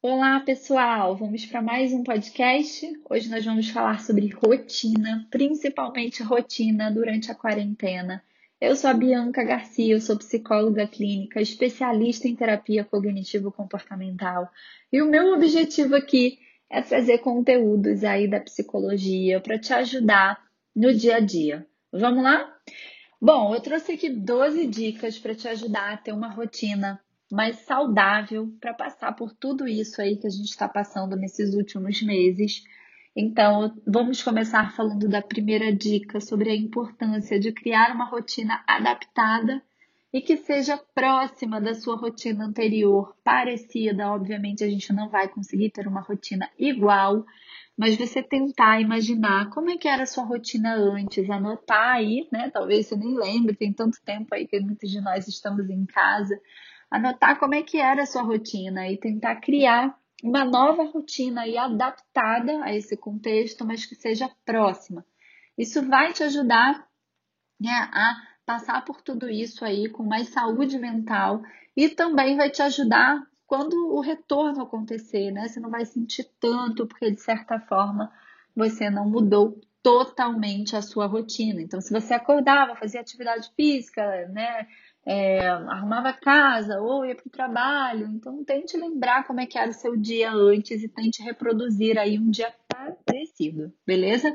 Olá, pessoal! Vamos para mais um podcast. Hoje nós vamos falar sobre rotina, principalmente rotina durante a quarentena. Eu sou a Bianca Garcia, eu sou psicóloga clínica, especialista em terapia cognitivo-comportamental, e o meu objetivo aqui é trazer conteúdos aí da psicologia para te ajudar no dia a dia. Vamos lá? Bom, eu trouxe aqui 12 dicas para te ajudar a ter uma rotina mais saudável para passar por tudo isso aí que a gente está passando nesses últimos meses. Então, vamos começar falando da primeira dica sobre a importância de criar uma rotina adaptada e que seja próxima da sua rotina anterior, parecida. Obviamente, a gente não vai conseguir ter uma rotina igual, mas você tentar imaginar como é que era a sua rotina antes, anotar aí, né? Talvez você nem lembre, tem tanto tempo aí que muitos de nós estamos em casa anotar como é que era a sua rotina e tentar criar uma nova rotina e adaptada a esse contexto, mas que seja próxima. Isso vai te ajudar né, a passar por tudo isso aí com mais saúde mental e também vai te ajudar quando o retorno acontecer, né? Você não vai sentir tanto, porque de certa forma você não mudou totalmente a sua rotina. Então, se você acordava, fazia atividade física, né? É, arrumava casa ou ia para o trabalho. Então, tente lembrar como é que era o seu dia antes e tente reproduzir aí um dia parecido, beleza?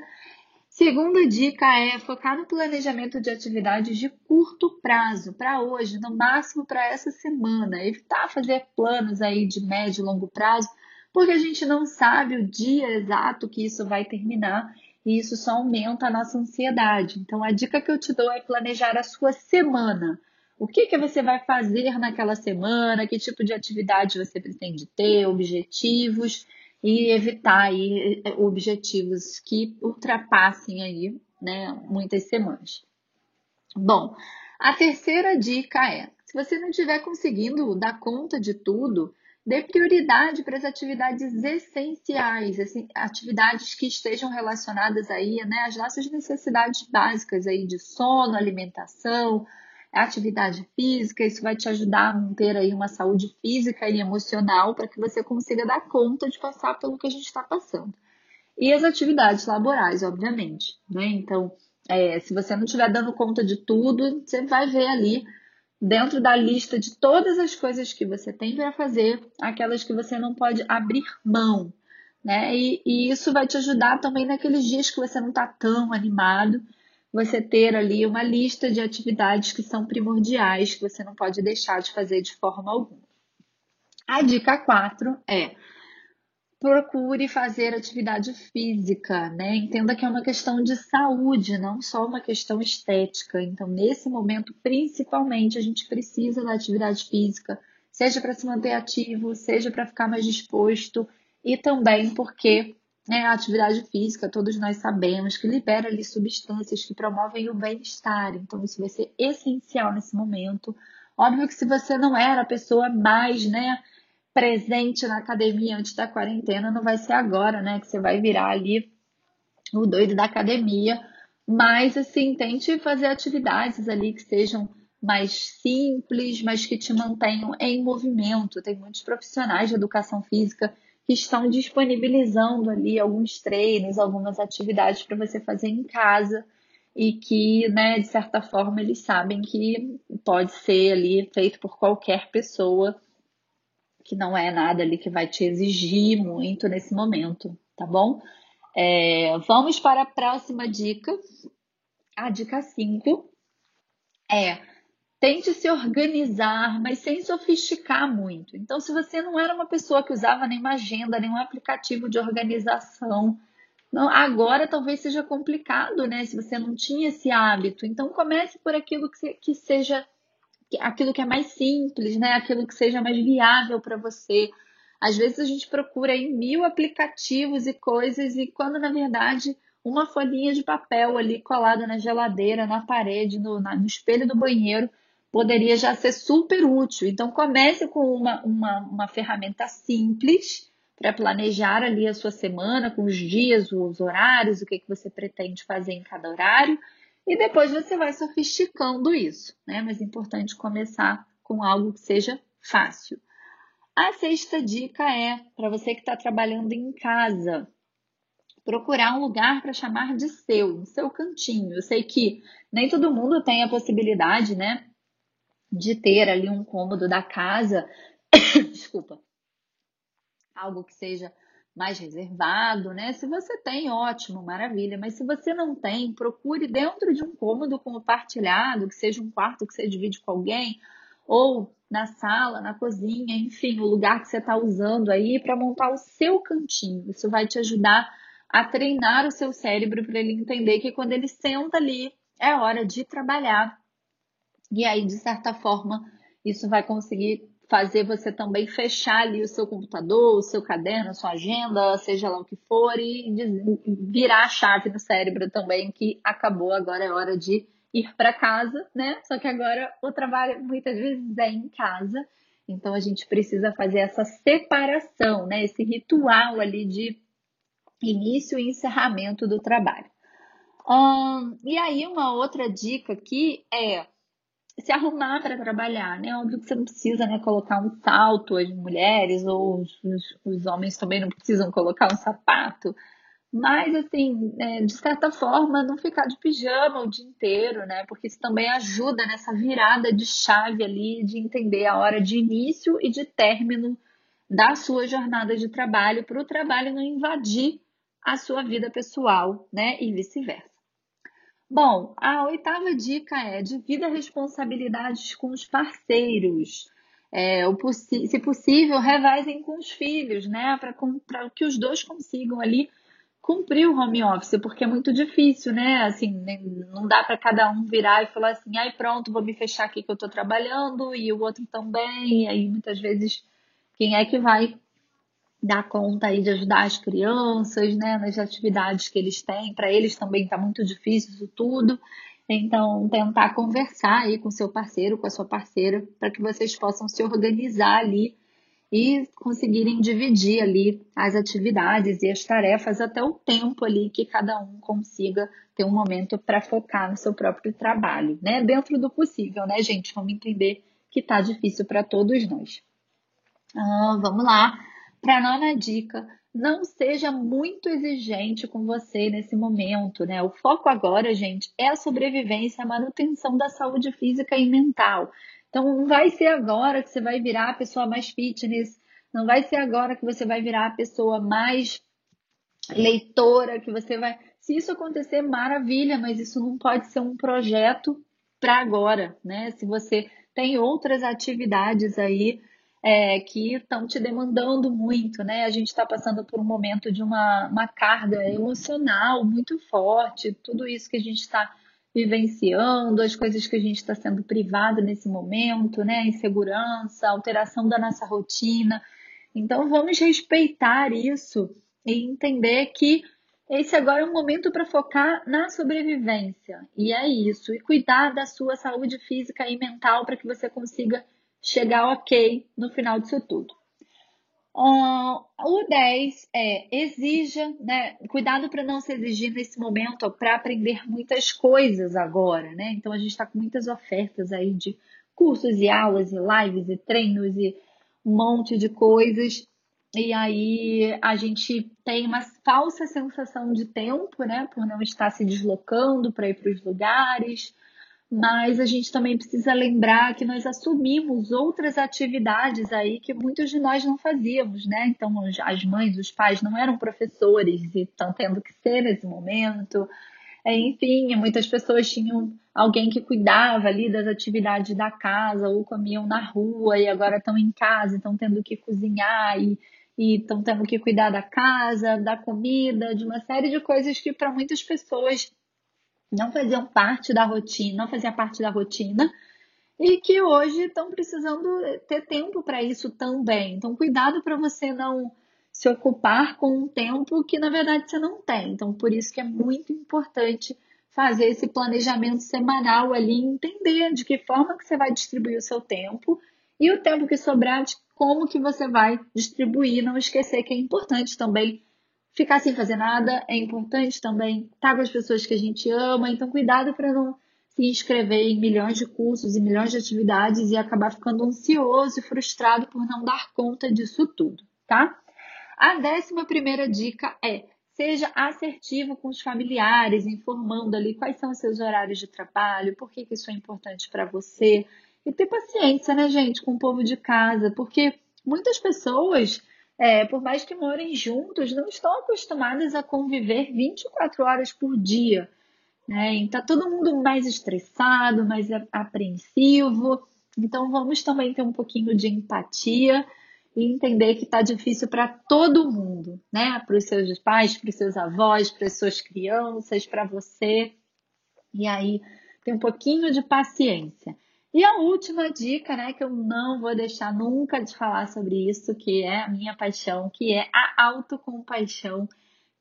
Segunda dica é focar no planejamento de atividades de curto prazo, para hoje, no máximo para essa semana. Evitar fazer planos aí de médio e longo prazo, porque a gente não sabe o dia exato que isso vai terminar e isso só aumenta a nossa ansiedade. Então, a dica que eu te dou é planejar a sua semana. O que, que você vai fazer naquela semana? Que tipo de atividade você pretende ter? Objetivos e evitar aí eh, objetivos que ultrapassem aí, né, muitas semanas. Bom, a terceira dica é: se você não estiver conseguindo dar conta de tudo, dê prioridade para as atividades essenciais, assim, atividades que estejam relacionadas aí, né, às nossas necessidades básicas aí de sono, alimentação, atividade física, isso vai te ajudar a manter aí uma saúde física e emocional para que você consiga dar conta de passar pelo que a gente está passando. E as atividades laborais, obviamente, né? Então, é, se você não estiver dando conta de tudo, você vai ver ali dentro da lista de todas as coisas que você tem para fazer, aquelas que você não pode abrir mão, né? E, e isso vai te ajudar também naqueles dias que você não está tão animado você ter ali uma lista de atividades que são primordiais, que você não pode deixar de fazer de forma alguma. A dica 4 é procure fazer atividade física, né? Entenda que é uma questão de saúde, não só uma questão estética. Então, nesse momento, principalmente, a gente precisa da atividade física, seja para se manter ativo, seja para ficar mais disposto e também porque né, a atividade física, todos nós sabemos que libera ali substâncias que promovem o bem-estar. Então, isso vai ser essencial nesse momento. Óbvio que se você não era a pessoa mais, né, presente na academia antes da quarentena, não vai ser agora, né, que você vai virar ali o doido da academia. Mas, assim, tente fazer atividades ali que sejam mais simples, mas que te mantenham em movimento. Tem muitos profissionais de educação física que estão disponibilizando ali alguns treinos, algumas atividades para você fazer em casa e que, né, de certa forma, eles sabem que pode ser ali feito por qualquer pessoa, que não é nada ali que vai te exigir muito nesse momento, tá bom? É, vamos para a próxima dica. A dica 5 é Tente se organizar, mas sem sofisticar muito. Então, se você não era uma pessoa que usava nenhuma agenda, nenhum aplicativo de organização, não, agora talvez seja complicado, né? Se você não tinha esse hábito. Então, comece por aquilo que, que seja aquilo que é mais simples, né? Aquilo que seja mais viável para você. Às vezes a gente procura em mil aplicativos e coisas, e quando na verdade uma folhinha de papel ali colada na geladeira, na parede, no, na, no espelho do banheiro poderia já ser super útil. Então, comece com uma, uma, uma ferramenta simples para planejar ali a sua semana, com os dias, os horários, o que, que você pretende fazer em cada horário. E depois você vai sofisticando isso, né? Mas é importante começar com algo que seja fácil. A sexta dica é para você que está trabalhando em casa, procurar um lugar para chamar de seu, seu cantinho. Eu sei que nem todo mundo tem a possibilidade, né, de ter ali um cômodo da casa, desculpa, algo que seja mais reservado, né? Se você tem, ótimo, maravilha. Mas se você não tem, procure dentro de um cômodo compartilhado, que seja um quarto que você divide com alguém, ou na sala, na cozinha, enfim, o lugar que você está usando aí para montar o seu cantinho. Isso vai te ajudar a treinar o seu cérebro para ele entender que quando ele senta ali é hora de trabalhar. E aí, de certa forma, isso vai conseguir fazer você também fechar ali o seu computador, o seu caderno, a sua agenda, seja lá o que for, e virar a chave no cérebro também que acabou, agora é hora de ir para casa, né? Só que agora o trabalho muitas vezes é em casa, então a gente precisa fazer essa separação, né? Esse ritual ali de início e encerramento do trabalho. E aí, uma outra dica aqui é se arrumar para trabalhar, né? Óbvio que você não precisa né, colocar um salto, as mulheres ou os, os homens também não precisam colocar um sapato. Mas, assim, é, de certa forma, não ficar de pijama o dia inteiro, né? Porque isso também ajuda nessa virada de chave ali, de entender a hora de início e de término da sua jornada de trabalho, para o trabalho não invadir a sua vida pessoal, né? E vice-versa. Bom, a oitava dica é divida responsabilidades com os parceiros. É, se possível, revezem com os filhos, né? Para que os dois consigam ali cumprir o home office, porque é muito difícil, né? Assim, não dá para cada um virar e falar assim, ai pronto, vou me fechar aqui que eu estou trabalhando e o outro também. E aí muitas vezes quem é que vai dar conta aí de ajudar as crianças, né, nas atividades que eles têm. Para eles também está muito difícil isso tudo. Então, tentar conversar aí com seu parceiro, com a sua parceira, para que vocês possam se organizar ali e conseguirem dividir ali as atividades e as tarefas até o tempo ali que cada um consiga ter um momento para focar no seu próprio trabalho, né? Dentro do possível, né, gente? Vamos entender que tá difícil para todos nós. Ah, vamos lá. Para a nona dica, não seja muito exigente com você nesse momento, né? O foco agora, gente, é a sobrevivência, a manutenção da saúde física e mental. Então, não vai ser agora que você vai virar a pessoa mais fitness, não vai ser agora que você vai virar a pessoa mais leitora, que você vai. Se isso acontecer, maravilha, mas isso não pode ser um projeto para agora, né? Se você tem outras atividades aí é, que estão te demandando muito, né? A gente está passando por um momento de uma, uma carga emocional muito forte, tudo isso que a gente está vivenciando, as coisas que a gente está sendo privado nesse momento, né? Insegurança, alteração da nossa rotina. Então vamos respeitar isso e entender que esse agora é um momento para focar na sobrevivência. E é isso. E cuidar da sua saúde física e mental para que você consiga chegar ok no final disso tudo. Uh, o 10 é exija, né? Cuidado para não se exigir nesse momento para aprender muitas coisas agora, né? Então a gente está com muitas ofertas aí de cursos e aulas e lives e treinos e um monte de coisas. E aí a gente tem uma falsa sensação de tempo, né? Por não estar se deslocando para ir para os lugares mas a gente também precisa lembrar que nós assumimos outras atividades aí que muitos de nós não fazíamos, né? Então, as mães, os pais não eram professores e estão tendo que ser nesse momento. É, enfim, muitas pessoas tinham alguém que cuidava ali das atividades da casa ou comiam na rua e agora estão em casa, estão tendo que cozinhar e estão tendo que cuidar da casa, da comida, de uma série de coisas que para muitas pessoas não faziam parte da rotina, não fazia parte da rotina e que hoje estão precisando ter tempo para isso também. Então, cuidado para você não se ocupar com um tempo que na verdade você não tem. Então, por isso que é muito importante fazer esse planejamento semanal ali, entender de que forma que você vai distribuir o seu tempo e o tempo que sobrar, de como que você vai distribuir. Não esquecer que é importante também Ficar sem fazer nada é importante também. Tá com as pessoas que a gente ama, então cuidado para não se inscrever em milhões de cursos e milhões de atividades e acabar ficando ansioso e frustrado por não dar conta disso tudo, tá? A décima primeira dica é seja assertivo com os familiares, informando ali quais são os seus horários de trabalho, por que, que isso é importante para você. E ter paciência, né, gente, com o povo de casa, porque muitas pessoas, é, por mais que morem juntos, não estão acostumadas a conviver 24 horas por dia. Né? Então, todo mundo mais estressado, mais apreensivo. Então, vamos também ter um pouquinho de empatia e entender que está difícil para todo mundo, né? Para os seus pais, para os seus avós, para as suas crianças, para você. E aí, tem um pouquinho de paciência. E a última dica, né, que eu não vou deixar nunca de falar sobre isso, que é a minha paixão, que é a autocompaixão,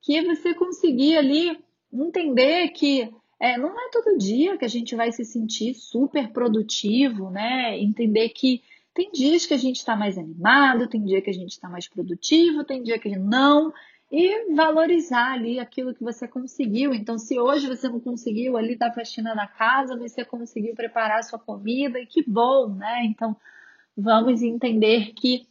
que é você conseguir ali entender que é, não é todo dia que a gente vai se sentir super produtivo, né? Entender que tem dias que a gente está mais animado, tem dia que a gente está mais produtivo, tem dia que não. E valorizar ali aquilo que você conseguiu. Então, se hoje você não conseguiu ali dar faxina na casa, você conseguiu preparar a sua comida, e que bom, né? Então, vamos entender que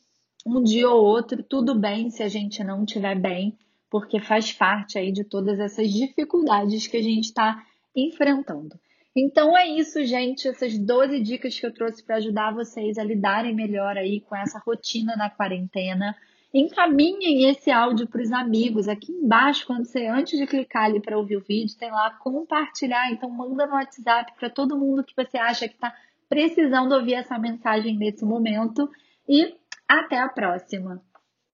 um dia ou outro, tudo bem se a gente não estiver bem, porque faz parte aí de todas essas dificuldades que a gente está enfrentando. Então é isso, gente. Essas 12 dicas que eu trouxe para ajudar vocês a lidarem melhor aí com essa rotina na quarentena. Encaminhem esse áudio para os amigos. Aqui embaixo, quando você antes de clicar ali para ouvir o vídeo, tem lá compartilhar. Então manda no WhatsApp para todo mundo que você acha que está precisando ouvir essa mensagem nesse momento. E até a próxima.